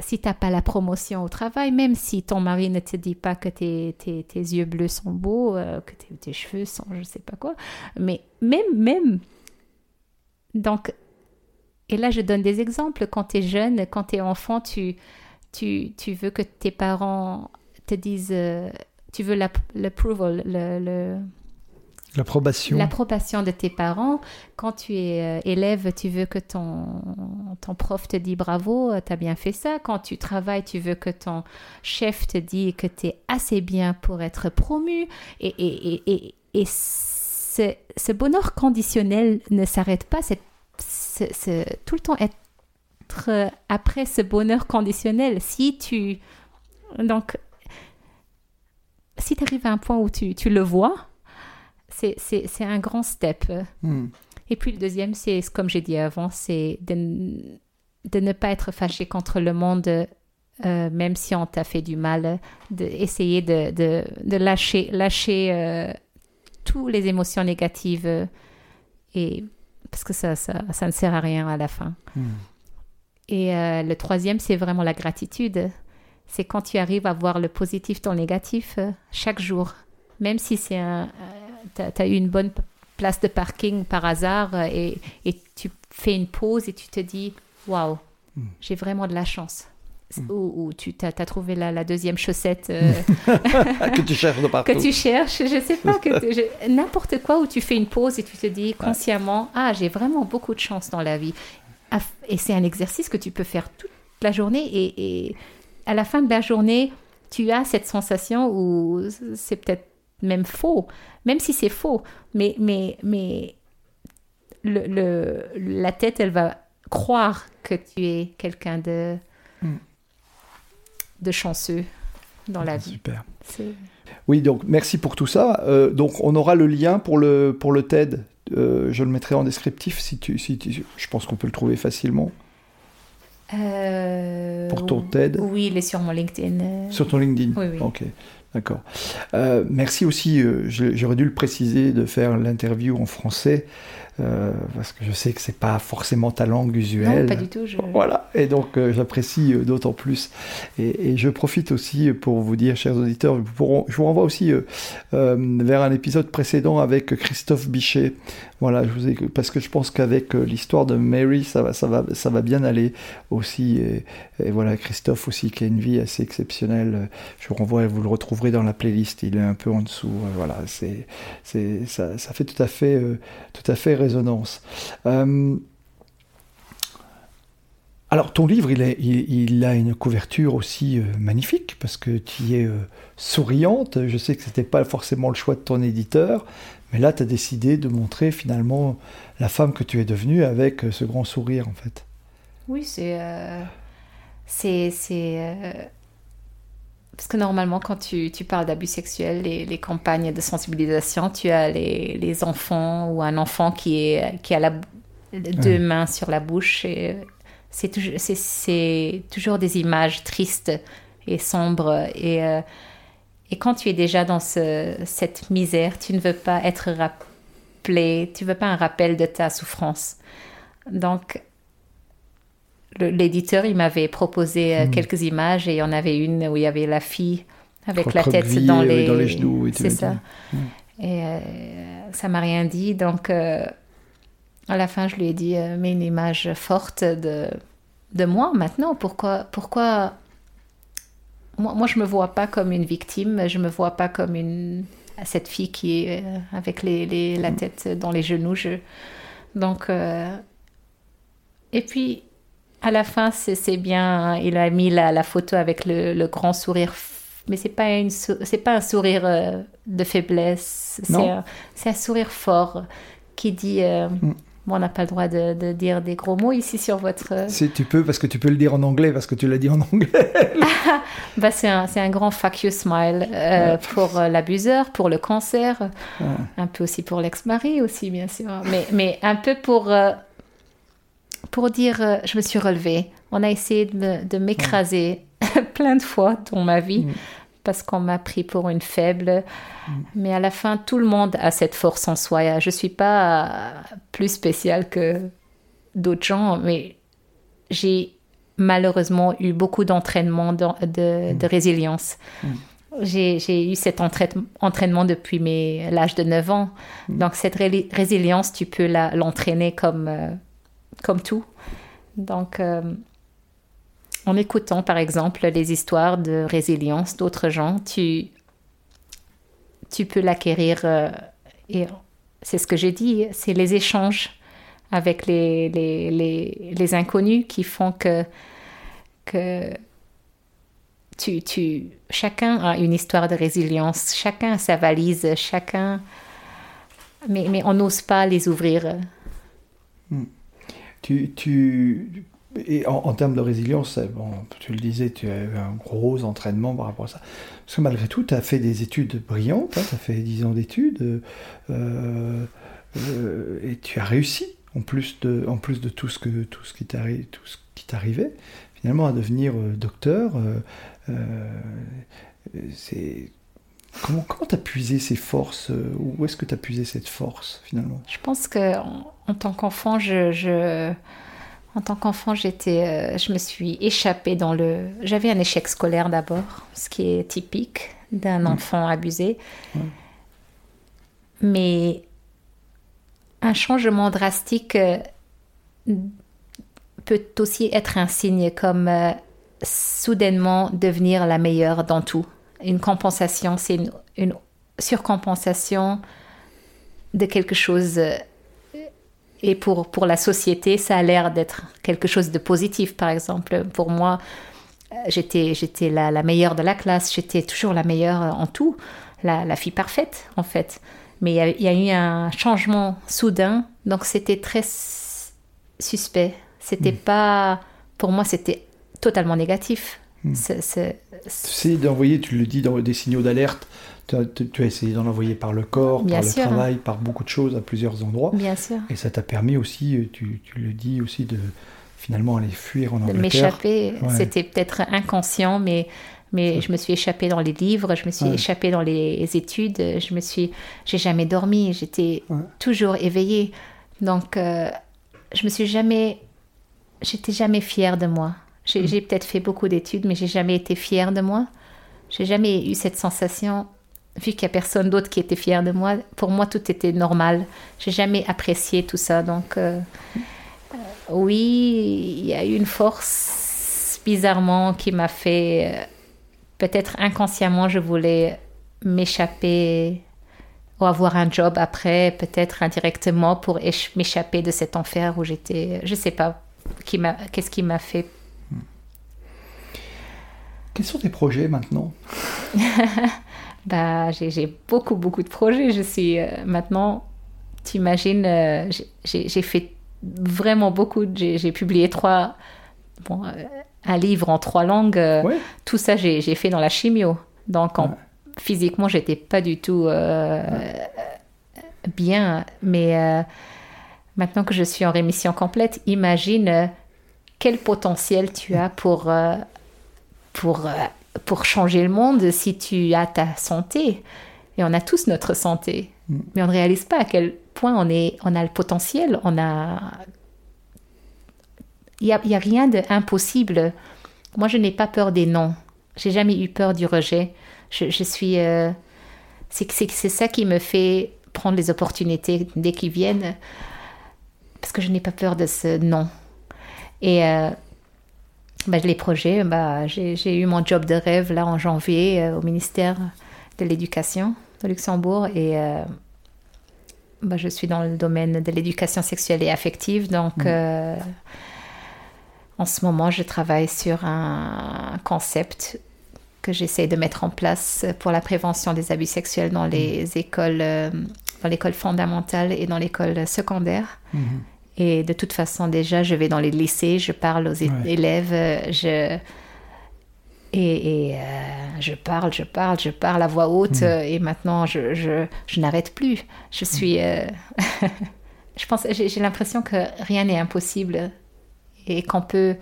si tu n'as pas la promotion au travail, même si ton mari ne te dit pas que tes, tes, tes yeux bleus sont beaux, euh, que tes, tes cheveux sont je sais pas quoi, mais même, même. Donc, et là, je donne des exemples. Quand tu es jeune, quand tu es enfant, tu, tu, tu veux que tes parents te disent, euh, tu veux l'app- l'approval, le,
L'approbation.
l'approbation de tes parents. Quand tu es euh, élève, tu veux que ton, ton prof te ddit bravo, tu as bien fait ça. Quand tu travailles, tu veux que ton chef te dise que tu es assez bien pour être promu. Et, et, et, et, ce, ce bonheur conditionnel ne s'arrête pas. C'est tout le temps être euh, après ce bonheur conditionnel. Si tu... Donc, si tu arrives à un point où tu, tu le vois, c'est- un grand step.
Hmm.
Et puis le deuxième, c'est comme j'ai dit avant, c'est de, ne pas être fâché contre le monde, euh, même si on t'a fait du mal, d'essayer de, de, de lâcher, lâcher euh, toutes les émotions négatives, et, parce que ça, ça, ça ne sert à rien à la fin.
Hmm.
Et euh, le troisième, c'est vraiment la gratitude. C'est quand tu arrives à voir le positif dans le négatif euh, chaque jour. Même si c'est un, tu as, eu une bonne place de parking par hasard euh, et, et tu fais une pause et tu te dis waouh,
Mm.
j'ai vraiment de la chance.
Mm.
Ou, ou tu as, trouvé la, la deuxième chaussette euh,
que tu cherches de partout.
que tu cherches, je sais pas, que n'importe quoi où tu fais une pause et tu te dis consciemment, ah, j'ai vraiment beaucoup de chance dans la vie. Et c'est un exercice que tu peux faire toute la journée et, et à la fin de la journée, tu as cette sensation où c'est peut-être même faux, même si c'est faux, mais, mais, mais le, le- la tête, elle va croire que tu es quelqu'un de,
Mm.
de chanceux dans la vie.
Super. Oui, donc merci pour tout ça. Euh, donc on aura le lien pour le, pour le TED. Euh, je le mettrai en descriptif si tu, si tu- je pense qu'on peut le trouver facilement
Euh,
pour ton TED
Oui, il est sur mon LinkedIn.
sur ton LinkedIn.
Oui, oui.
Ok, d'accord. Euh, merci aussi. euh, J'aurais dû le préciser de faire l'interview en français euh, parce que je sais que c'est pas forcément ta langue usuelle.
Non, pas du tout. Je...
Voilà, et donc euh, j'apprécie euh, d'autant plus. Et, et je profite aussi pour vous dire, chers auditeurs, je vous renvoie aussi vers un épisode précédent avec Christophe Bichet. Voilà, je vous ai, parce que je pense qu'avec l'histoire de Mary, ça va, ça, va, ça va bien aller aussi. Et, et voilà, Christophe aussi, qui a une vie assez exceptionnelle. Je vous renvoie, vous le retrouverez dans la playlist, il est un peu en dessous. Voilà, c'est, c'est, ça, ça fait tout à fait, tout à fait Euh, alors, ton livre, il, a une couverture aussi euh, magnifique parce que tu y es euh, souriante. Je sais que c'était pas forcément le choix de ton éditeur, mais là, tu as décidé de montrer finalement la femme que tu es devenue avec ce grand sourire, en fait.
Oui, c'est. c'est. Euh, Parce que normalement, quand tu, tu parles d'abus sexuels, les, les campagnes de sensibilisation, tu as les, les enfants ou un enfant qui, est, qui a la, deux
Ouais.
mains sur la bouche. Et c'est, toujours, des images tristes et sombres. Et, euh, et quand tu es déjà dans ce- cette misère, tu ne veux pas être rappelé, tu veux pas un rappel de ta souffrance. Donc, l'éditeur, il m'avait proposé euh,
Hmm.
quelques images et il y en avait une où il y avait la fille avec la tête dans les,
dans les genoux,
c'est ça.
dit.
Et euh, ça m'a rien dit. Donc, euh, à la fin, je lui ai dit, euh, mets une image forte de, de moi maintenant. Pourquoi, pourquoi moi, moi, je me vois pas comme une victime. Je me vois pas comme une cette fille qui est euh, avec les, les- la tête dans les genoux. Je... Donc, et puis à la fin, c'est bien. Il a mis la, la photo avec le, le grand sourire, mais c'est pas une sou- c'est pas un sourire euh, de faiblesse. C'est un, sourire fort qui dit. euh,
Mm.
bon, on n'a pas le droit de, de dire des gros mots ici sur votre.
Si tu peux, parce que tu peux le dire en anglais, parce que tu l'as dit en anglais.
Bah, c'est un, un grand fuck you smile euh, pour euh, l'abuseur, pour le cancer,
Ouais.
un peu aussi pour l'ex-mari aussi, bien sûr, mais, mais un peu pour, euh, pour dire euh, je me suis relevée. On a essayé de m'écraser plein de fois dans ma vie
Mm.
parce qu'on m'a pris pour une faible. Mais à la fin, tout le monde a cette force en soi. Je ne suis pas plus spéciale que, d'autres gens, mais j'ai malheureusement eu beaucoup d'entraînement de, de, de, résilience. Mm. J'ai eu cet entraînement depuis l'âge de 9 ans. Mm. Donc cette résilience, tu peux l'entraîner comme, euh, comme tout. Donc euh, en écoutant par exemple les histoires de résilience d'autres gens, tu, tu peux l'acquérir. Euh, et c'est ce que j'ai dit, c'est les échanges avec les, les, les, inconnus qui font que, que tu, tu, chacun a une histoire de résilience, chacun a sa valise, chacun... Mais, mais on n'ose pas les ouvrir.
Hmm. Tu, tu, et en, termes de résilience, bon, tu le disais, tu as eu un gros entraînement par rapport à ça. Parce que malgré tout, tu as fait des études brillantes, hein, tu as fait 10 ans d'études, euh, euh, et tu as réussi, en plus de, en plus de tout ce, que, tout ce qui t'arrivait, finalement à devenir euh, docteur. c'est Comment tu as puisé ces forces Où est-ce que tu as puisé cette force finalement?
Je pense que en, tant qu'enfant, je en tant qu'enfant, j'étais, euh, je me suis échappée dans le. J'avais un échec scolaire d'abord, ce qui est typique d'un enfant abusé. Mais un changement drastique euh, peut aussi être un signe comme euh, soudainement devenir la meilleure dans tout. Une compensation, c'est une, une surcompensation de quelque chose et pour, pour la société, ça a l'air d'être quelque chose de positif, par exemple. Pour moi, euh, j'étais, j'étais la, la, meilleure de la classe, j'étais toujours la meilleure en tout, la, la fille parfaite, en fait. Mais il y, a eu un changement soudain, donc c'était très suspect. C'était hmm. pas. Pour moi, c'était totalement négatif.
Hmm. C'est, d'envoyer, tu le dis, dans des signaux d'alerte tu as, essayé d'en envoyer par le corps, par le travail, par beaucoup de choses à plusieurs endroits.
Bien sûr.
Et ça t'a permis aussi, euh, tu, tu, le dis aussi, de finalement aller fuir en Angleterre.
De m'échapper. C'était peut-être inconscient, mais, mais je me suis échappée dans les livres, je me suis échappée dans les études, je me suis, j'ai jamais dormi, j'étais toujours éveillée. Donc, euh, je me suis jamais, j'étais jamais fière de moi. J'ai peut-être fait beaucoup d'études, mais j'ai jamais été fière de moi. J'ai jamais eu cette sensation vu qu'il n'y a personne d'autre qui était fier de moi, pour moi tout était normal. J'ai jamais apprécié tout ça. Donc euh, euh, oui, il y a eu une force bizarrement qui m'a fait, euh, peut-être inconsciemment, je voulais m'échapper ou avoir un job après, peut-être indirectement pour m'échapper de cet enfer où j'étais, je sais pas, qu'est-ce qui m'a fait.
Quels sont tes projets maintenant
bah, j'ai beaucoup, beaucoup de projets. Je suis euh, maintenant, tu imagines, euh, j'ai fait vraiment beaucoup. J'ai publié trois, bon, euh, un livre en trois langues. Tout ça, j'ai fait dans la chimio. Donc, en, physiquement, j'étais pas du tout bien. Mais maintenant que je suis en rémission complète, imagine quel potentiel tu as pour, pour pour changer le monde si tu as ta santé. Et on a tous notre santé. Mm. Mais on ne réalise pas à quel point on, est, on a le potentiel. On a... Il n'y a, y a rien d'impossible. Moi, je n'ai pas peur des noms. J'ai jamais eu peur du rejet. Je, je suis... Euh... C'est ça qui me fait prendre les opportunités dès qu'ils viennent. Parce que je n'ai pas peur de ce non. Et... Euh bah, les projets, bah, j'ai eu mon job de rêve là en janvier euh, au ministère de l'Éducation de Luxembourg et euh, bah, je suis dans le domaine de l'éducation sexuelle et affective. Donc, mmh. euh, en ce moment, je travaille sur un concept que j'essaie de mettre en place pour la prévention des abus sexuels dans les mmh. écoles, dans l'école fondamentale et dans l'école secondaire. Mmh. Et de toute façon, déjà, je vais dans les lycées, je parle aux élèves, je... Et, euh, je parle, je parle, je parle à voix haute, hmm. et maintenant je, je, je n'arrête plus. Je suis. Euh, je pense, j'ai l'impression que rien n'est impossible et qu'on peut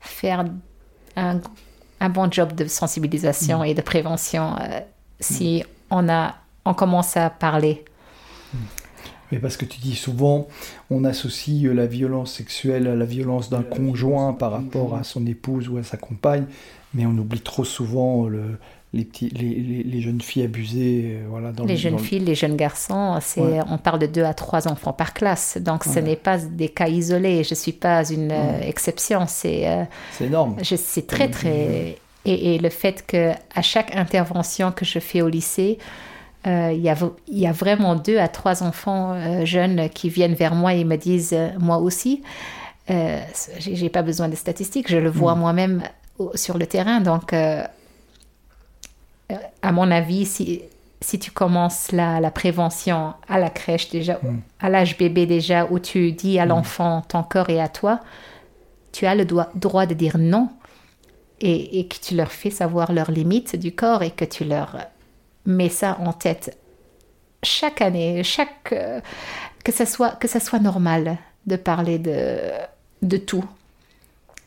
faire un, un, bon job de sensibilisation hmm. et de prévention euh, si on, a, on commence à parler.
Mais parce que tu dis souvent, on associe la violence sexuelle à la violence d'un conjoint par rapport à son épouse ou à sa compagne, mais on oublie trop souvent le, les, petits, les, les, jeunes filles abusées. Euh, voilà,
dans les jeunes filles, les jeunes garçons, c'est, on parle de deux à trois enfants par classe. Donc ce n'est pas des cas isolés. Je ne suis pas une euh, exception. C'est,
euh, c'est énorme.
Je, c'est très, très. Et, et, le fait qu'à chaque intervention que je fais au lycée, il y, a, y, a, vraiment deux à trois enfants jeunes qui viennent vers moi et me disent Moi aussi. j'ai, pas besoin de statistiques, je le vois mm. moi-même sur le terrain. Donc à mon avis, si, si tu commences la, la prévention à la crèche déjà, mm. à l'âge bébé déjà, où tu dis à mm. l'enfant ton corps est à toi, tu as le droit de dire non et, et, que tu leur fais savoir leurs limites du corps et que tu leur mets ça en tête chaque année, chaque euh, que ça soit que ça soit normal de parler de de tout.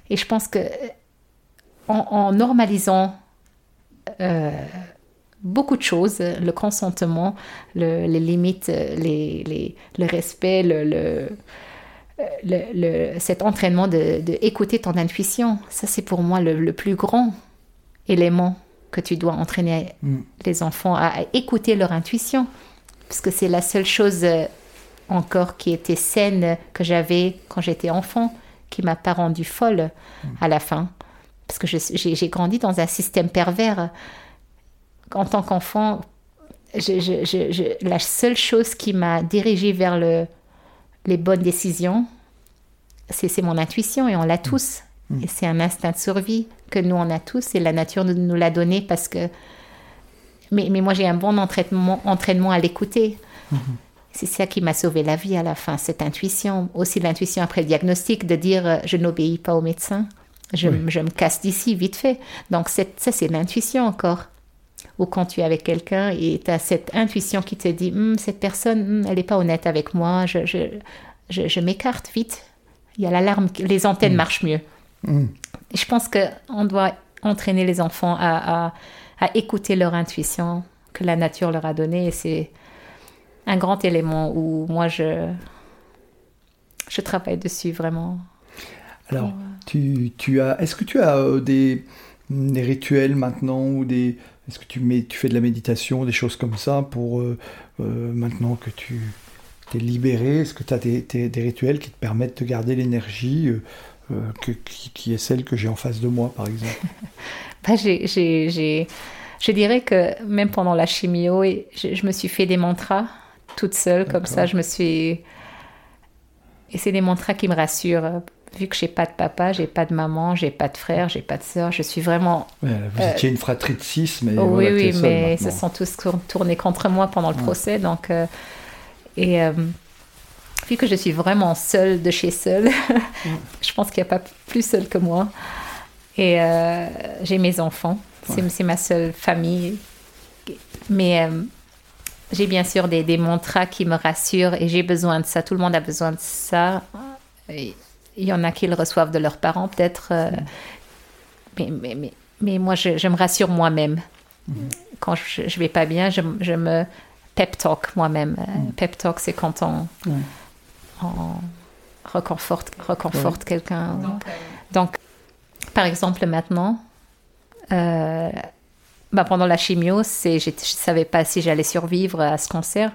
Et je pense que en normalisant euh, beaucoup de choses, le consentement, les limites, les, les, le respect, le, le, cet entraînement de, ton intuition. Ça, c'est pour moi le, plus grand élément que tu dois entraîner mm. les enfants à, écouter leur intuition. Parce que c'est la seule chose euh, encore qui était saine que j'avais quand j'étais enfant, qui m'a pas rendue folle mm. à la fin parce que j'ai grandi dans un système pervers. En tant qu'enfant, la seule chose qui m'a dirigée vers le, les bonnes décisions, c'est mon intuition et on l'a mmh. tous. Mmh. Et c'est un instinct de survie que nous on a tous et la nature nous, l'a donné parce que. Mais, mais moi j'ai un bon entraînement, entraînement à l'écouter. Mmh. C'est ça qui m'a sauvé la vie à la fin, cette intuition. Aussi l'intuition après le diagnostic de dire euh, je n'obéis pas au médecin. Je, me casse d'ici vite fait. Donc ça, c'est l'intuition encore. Ou quand tu es avec quelqu'un et tu as cette intuition qui te dit, hum, cette personne, hum, elle n'est pas honnête avec moi, je, je, je, m'écarte vite. Il y a l'alarme, les antennes mm. marchent mieux. Mm. Je pense qu'on doit entraîner les enfants à, à, à, écouter leur intuition que la nature leur a donnée. Et c'est un grand élément où moi, je, je travaille dessus vraiment.
Alors, tu, tu as, est-ce que tu as euh, des, des, rituels maintenant ou des, est-ce que tu, mets, tu fais de la méditation, des choses comme ça pour euh, euh, maintenant que tu es libéré Est-ce que tu as des, des, rituels qui te permettent de garder l'énergie qui, qui, est celle que j'ai en face de moi, par exemple?
Bah, j'ai, Je dirais que même pendant la chimio, je, je me suis fait des mantras toute seule, comme ça, je me suis. Et c'est des mantras qui me rassurent vu que j'ai pas de papa, j'ai pas de maman, j'ai pas de frère, j'ai pas de sœur, je suis vraiment.
vous euh, étiez une fratrie de six, mais.
oui, oui, mais ils se sont tous tournés contre moi pendant le procès, donc. Euh, et euh, vu que je suis vraiment seule de chez seule, je pense qu'il n'y a pas plus seule que moi. Et j'ai mes enfants, c'est ma seule famille. Mais j'ai bien sûr des, des mantras qui me rassurent et j'ai besoin de ça. Tout le monde a besoin de ça. Et il y en a qui le reçoivent de leurs parents, peut-être. Euh, mais, mais, mais, mais, moi, je, je me rassure moi-même. Mm-hmm. Quand je, ne vais pas bien, je, je me pep talk moi-même. Euh, mm. Pep talk, c'est quand on, on reconforte, reconforte quelqu'un. Donc, euh, Donc, par exemple, maintenant, bah, pendant la chimio, je ne savais pas si j'allais survivre à ce cancer.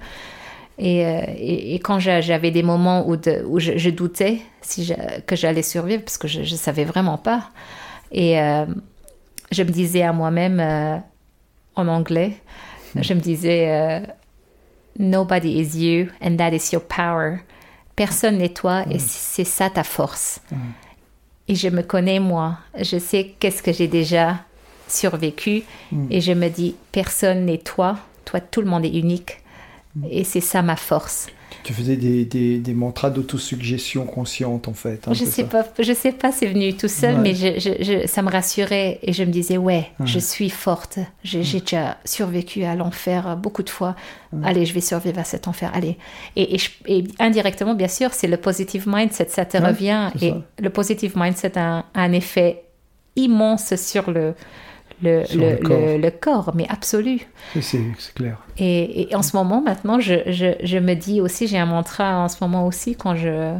Euh, et, et, quand j'avais des moments où, de, où je, doutais si que j'allais survivre, parce que je ne savais vraiment pas. Et euh, je me disais à moi-même, euh, en anglais, hmm. je me disais, Nobody is you and that is your power. Personne n'est toi et hmm. c'est ça ta force. Hmm. Et je me connais moi, je sais qu'est-ce que j'ai déjà survécu et je me dis, personne n'est toi, toi tout le monde est unique. Et c'est ça ma force.
Tu faisais des, des, des mantras d'autosuggestion consciente en fait.
Hein, je sais pas, je sais pas, c'est venu tout seul, mais je, je, ça me rassurait et je me disais ouais, je suis forte. J'ai déjà survécu à l'enfer beaucoup de fois. Allez, je vais survivre à cet enfer. Allez. Et, et, indirectement, bien sûr, c'est le positive mindset, ça te revient. Et le positive mindset a un, effet immense sur le le, le,
le corps.
le- le corps, mais absolu.
C'est clair.
Et, et en ce moment, maintenant, je, je, je me dis aussi, j'ai un mantra en ce moment aussi, quand je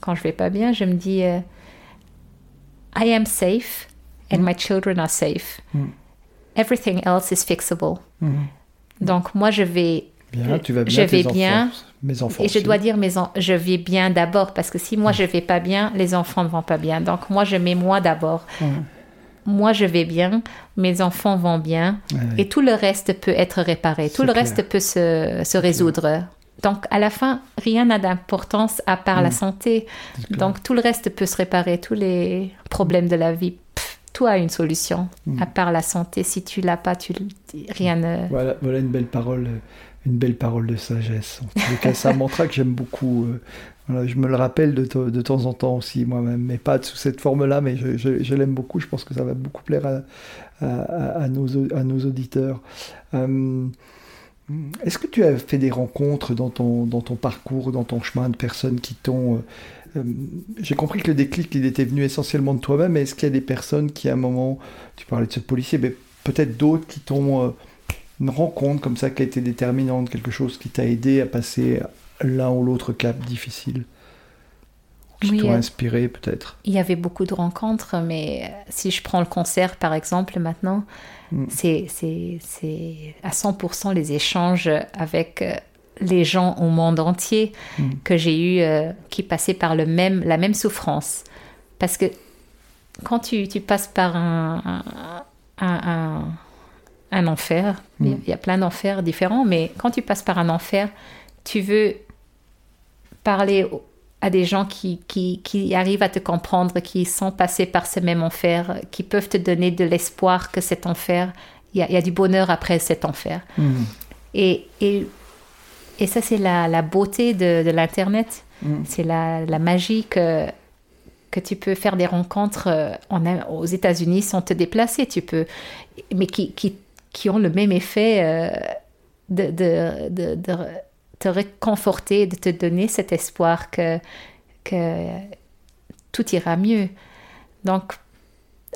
quand je vais pas bien, je me dis euh, I am safe and my children are safe.
Mm.
Everything else is fixable.
Mhm.
Donc moi, je vais
Bien, tu vas bien.
je vais
tes
bien.
enfants, mes enfants.
et je dois dire mes je vais bien d'abord parce que si moi je vais pas bien, les enfants ne vont pas bien. Donc moi je mets moi d'abord. Moi je vais bien, mes enfants vont bien et tout le reste peut être réparé. Tout le
clair.
reste peut se, se résoudre. Donc à la fin, rien n'a d'importance à part la
Mm.
santé. Donc tout le reste peut se réparer. Tous les problèmes de la vie, pff, tout a une solution.
Mm.
À part la santé, si tu l'as pas, tu rien ne.
Voilà, voilà une belle parole, une belle parole de sagesse. En les cas, c'est un mantra que j'aime beaucoup. euh, je me le rappelle de, de temps en temps aussi moi-même, mais pas sous cette forme-là, mais je, je- l'aime beaucoup. Je pense que ça va beaucoup plaire à, à- nos, à nos auditeurs. Euh, Est-ce que tu as fait des rencontres dans ton, dans ton parcours, dans ton chemin de personnes qui t'ont... euh, euh, J'ai compris que le déclic, était venu essentiellement de toi-même, mais est-ce qu'il y a des personnes qui, à un moment, tu parlais de ce policier, mais peut-être d'autres qui t'ont... une rencontre comme ça qui a été déterminante, quelque chose qui t'a aidé à passer l'un ou l'autre cap difficile Qui
Oui,
t'ont
euh,
inspiré peut-être
Il y avait beaucoup de rencontres, mais si je prends le concert par exemple maintenant,
Mm.
c'est à 100% les échanges avec euh, les gens au monde entier
Mm.
que j'ai eu euh, qui passaient par le même, la même souffrance. Parce que quand tu, tu passes par un, un, un- un enfer, il
Mm.
il y a plein d'enfers différents, mais quand tu passes par un enfer, tu veux parler à des gens qui, qui, qui arrivent à te comprendre, qui sont passés par ce même enfer, qui peuvent te donner de l'espoir que cet enfer, il y a, il y a du bonheur après cet enfer.
Mm.
Et, et, et ça, c'est la, la beauté de, de l'Internet.
Mm.
C'est la, la magie que, que tu peux faire des rencontres euh, en, aux États-Unis sans te déplacer. Tu peux, mais qui, qui, qui ont le même effet euh, de, de te réconforter, de te donner cet espoir que, que tout ira mieux. Donc,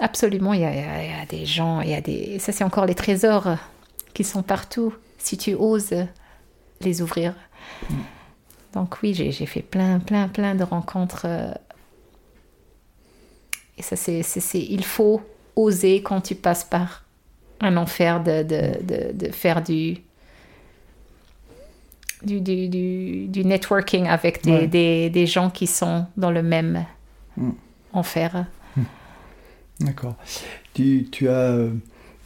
absolument, il y a, il y des gens, il y a des... Ça, c'est encore les trésors qui sont partout, si tu oses les ouvrir. Donc oui, j'ai j'ai fait plein, plein, plein de rencontres. euh, Et ça, c'est... Il faut oser quand tu passes par un enfer de, de, de, de faire du... Du, du, du, du networking avec des,
Ouais.
des, des gens qui sont dans le même
Mm.
enfer.
D'accord. Tu, tu as,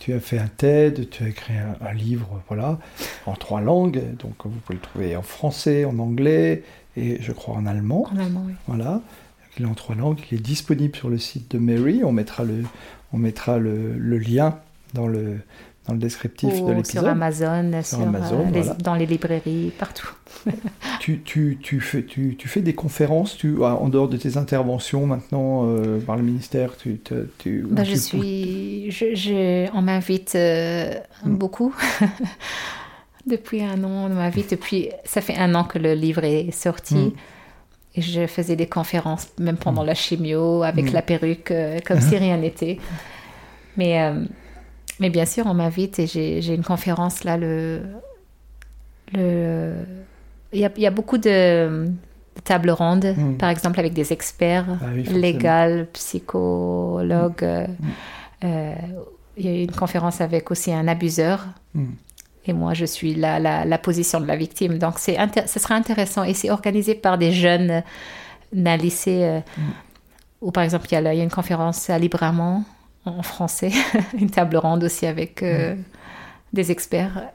tu as fait un TED, tu as écrit un, un livre, voilà, en trois langues. Donc vous pouvez le trouver en français, en anglais et je crois en allemand.
En allemand, oui.
Voilà. Il est en trois langues. Il est disponible sur le site de Mary. On mettra le, on mettra le, le lien dans le, dans le descriptif de
sur
l'épisode.
Amazon, sur,
Amazon,
euh, les-
voilà.
dans les librairies, partout.
Tu, tu, tu, fais, tu, tu fais des conférences tu, ah, en dehors de tes interventions maintenant euh, par le ministère tu,
Bah, je suis, je, je- on m'invite euh,
Mm.
beaucoup. depuis un an, on m'invite. Depuis, ça fait un an que le livre est sorti.
Mm.
Et je faisais des conférences, même pendant la chimio, avec
Mm.
la perruque, euh, comme si rien n'était. Mais, euh, mais bien sûr, on m'invite et j'ai une conférence là. Le, le, il, y a, il y a beaucoup de, de tables rondes,
Mm.
par exemple, avec des experts
Ah oui, forcément.
légal, psychologue. euh, euh, il y a eu une conférence avec aussi un abuseur. Et moi, je suis la, la, la position de la victime. Donc, ce sera intéressant. Et c'est organisé par des jeunes d'un lycée. euh, Ou par exemple, il y, a, là- il y a une conférence à Libramont en français. une table ronde aussi avec euh, des experts.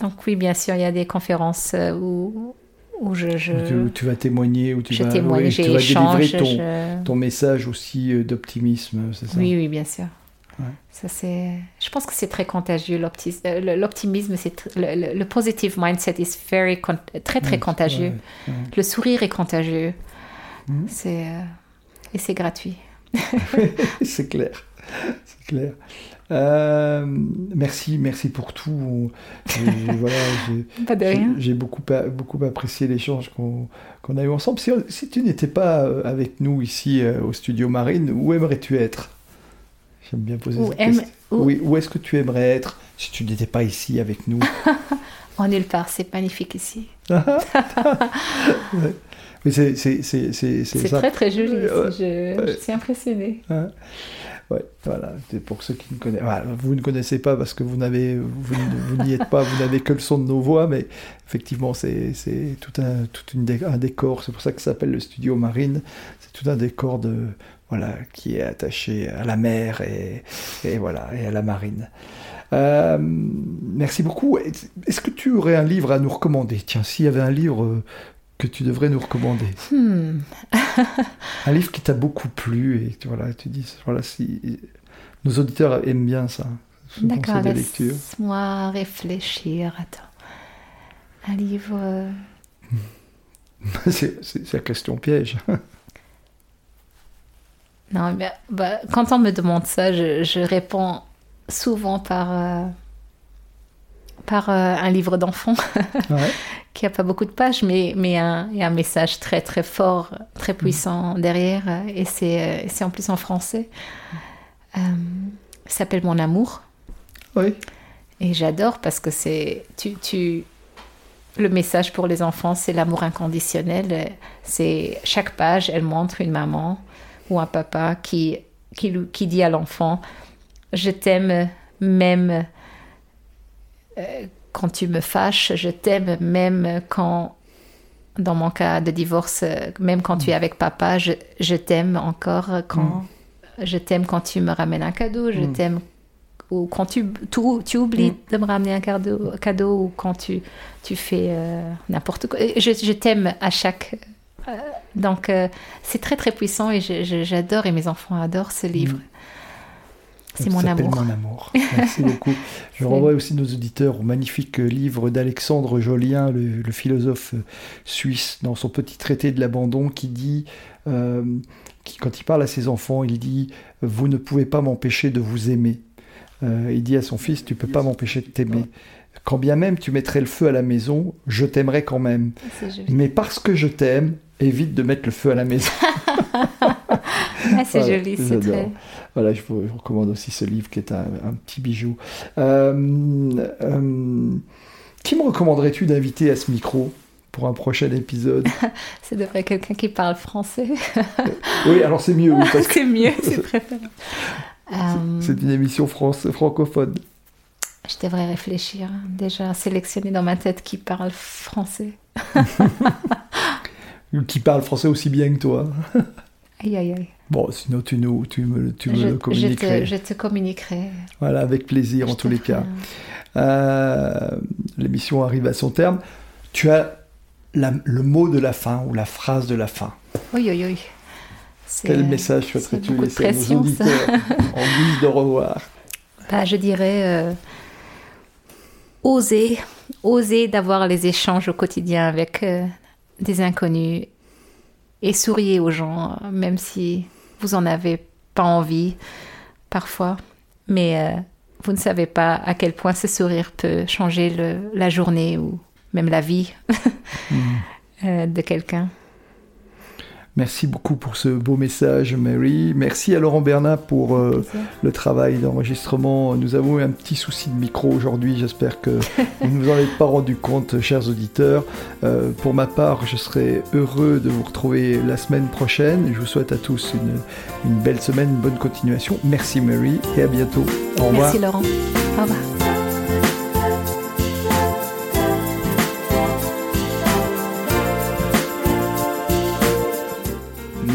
Donc oui, bien sûr, il y a des conférences euh, où, où je... je...
Où tu, vas témoigner, où tu
je
vas,
témoigne,
ouais, tu vas
échange.
délivrer ton,
je-
ton message aussi euh, d'optimisme, c'est ça?
Oui, oui, bien sûr.
Ouais.
Ça, c'est... Je pense que c'est très contagieux, l'optimisme. C'est le, positive mindset is very con- très, très
Ouais,
contagieux. Le sourire est contagieux.
Mhm.
C'est, Et c'est gratuit.
c'est clair, c'est clair. Euh, merci, merci pour tout. J'ai- voilà, j'ai- beaucoup, beaucoup apprécié l'échange qu'on qu'on a eu ensemble. Si, si tu n'étais pas euh, avec nous ici euh, au studio Marine, où aimerais-tu être? J'aime bien poser
Où
cette
aime-
question.
où-
Oui, où est-ce que tu aimerais être si tu n'étais pas ici avec nous?
En nulle part, c'est magnifique ici.
Ouais. C'est c'est- c'est- c'est- c'est
C'est
ça.
très très joli.
Ouais,
je, je suis impressionnée.
Ouais, voilà, c'est pour ceux qui ne connaissent voilà, Vous ne connaissez pas parce que vous n'avez, vous, n'y êtes pas, vous n'avez que le son de nos voix, mais effectivement, c'est, c'est tout, un, tout une un décor. C'est pour ça que ça s'appelle le studio marine. C'est tout un décor de, voilà, qui est attaché à la mer et, et voilà, et à la marine. Euh, merci beaucoup. Est-ce que tu aurais un livre à nous recommander? Tiens, s'il y avait un livre euh, que tu devrais nous recommander.
Hmm.
Un livre qui t'a beaucoup plu et tu, voilà, tu dis, voilà, si nos auditeurs aiment bien ça,
D'accord, laisse-moi réfléchir. Attends. Un livre. euh,
c'est, la question piège.
Non, mais bah, quand on me demande ça, je, je réponds souvent par, euh, par euh, un livre d'enfant
Ouais.
qui n'a pas beaucoup de pages, mais mais un- il y a un message très très fort, très puissant derrière, euh, et c'est euh, c'est en plus en français. Euh, il s'appelle Mon amour.
Oui.
Et j'adore parce que c'est tu, tu le message pour les enfants, c'est l'amour inconditionnel. C'est chaque page, elle montre une maman ou un papa qui qui, qui dit à l'enfant je t'aime même euh, quand tu me fâches, je t'aime même quand dans mon cas de divorce, même quand tu es avec papa, je, je t'aime encore quand je t'aime quand tu me ramènes un cadeau, je
Mm.
t'aime ou quand tu, tu, tu oublies
Mm.
de me ramener un cadeau, cadeau ou quand tu, tu fais euh, n'importe quoi. Je, je t'aime à chaque. euh, donc, euh, c'est très très puissant et j'adore et mes enfants adorent ce livre. C'est mon amour.
Mon amour. Merci beaucoup. Je renvoie aussi nos auditeurs au magnifique livre d'Alexandre Jolien, le, le philosophe suisse, dans son petit traité de l'abandon, qui dit, euh, qui, quand il parle à ses enfants, il dit Vous ne pouvez pas m'empêcher de vous aimer. Euh, il dit à son fils Tu peux pas m'empêcher de t'aimer. Quand bien même tu mettrais le feu à la maison, je t'aimerais quand même. Mais parce que je t'aime, évite de mettre le feu à la maison.
Ah, c'est
Voilà,
joli, c'est très.
Voilà, je vous recommande aussi ce livre qui est un, un petit bijou. Euh, euh, qui me recommanderais-tu d'inviter à ce micro pour un prochain épisode?
C'est de vrai quelqu'un qui parle français.
Oui, alors c'est mieux, oui,
c'est mieux, c'est préférable.
C'est une émission France, francophone.
je devrais réfléchir. Déjà sélectionner dans ma tête qui parle français.
Qui parle français aussi bien que toi.
Aïe, aïe, aïe.
Bon, sinon tu, nous, tu me, tu me
Je,
le
je
communiquerais.
te, je te communiquerai.
Voilà, avec plaisir en
Je
tous les cas. Euh, L'émission arrive à son terme. Tu as la- le mot de la fin ou la phrase de la fin.
Oui, oui, oui.
Quel message souhaiterais-tu laisser à nos auditeurs en guise de revoir
bah, Je dirais euh, oser, oser d'avoir les échanges au quotidien avec euh, des inconnus et souriez aux gens, euh, même si vous en avez pas envie parfois. Mais euh, vous ne savez pas à quel point ce sourire peut changer le- la journée ou même la vie euh, de quelqu'un.
Merci beaucoup pour ce beau message, Mary. Merci à Laurent Bernat pour euh, le travail d'enregistrement. Nous avons eu un petit souci de micro aujourd'hui. J'espère que vous ne vous en êtes pas rendu compte, chers auditeurs. Euh, pour ma part, je serai heureux de vous retrouver la semaine prochaine. Je vous souhaite à tous une, une belle semaine, une bonne continuation. Merci, Mary, et à bientôt. Au revoir.
Merci Laurent. Au revoir.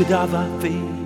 could have I?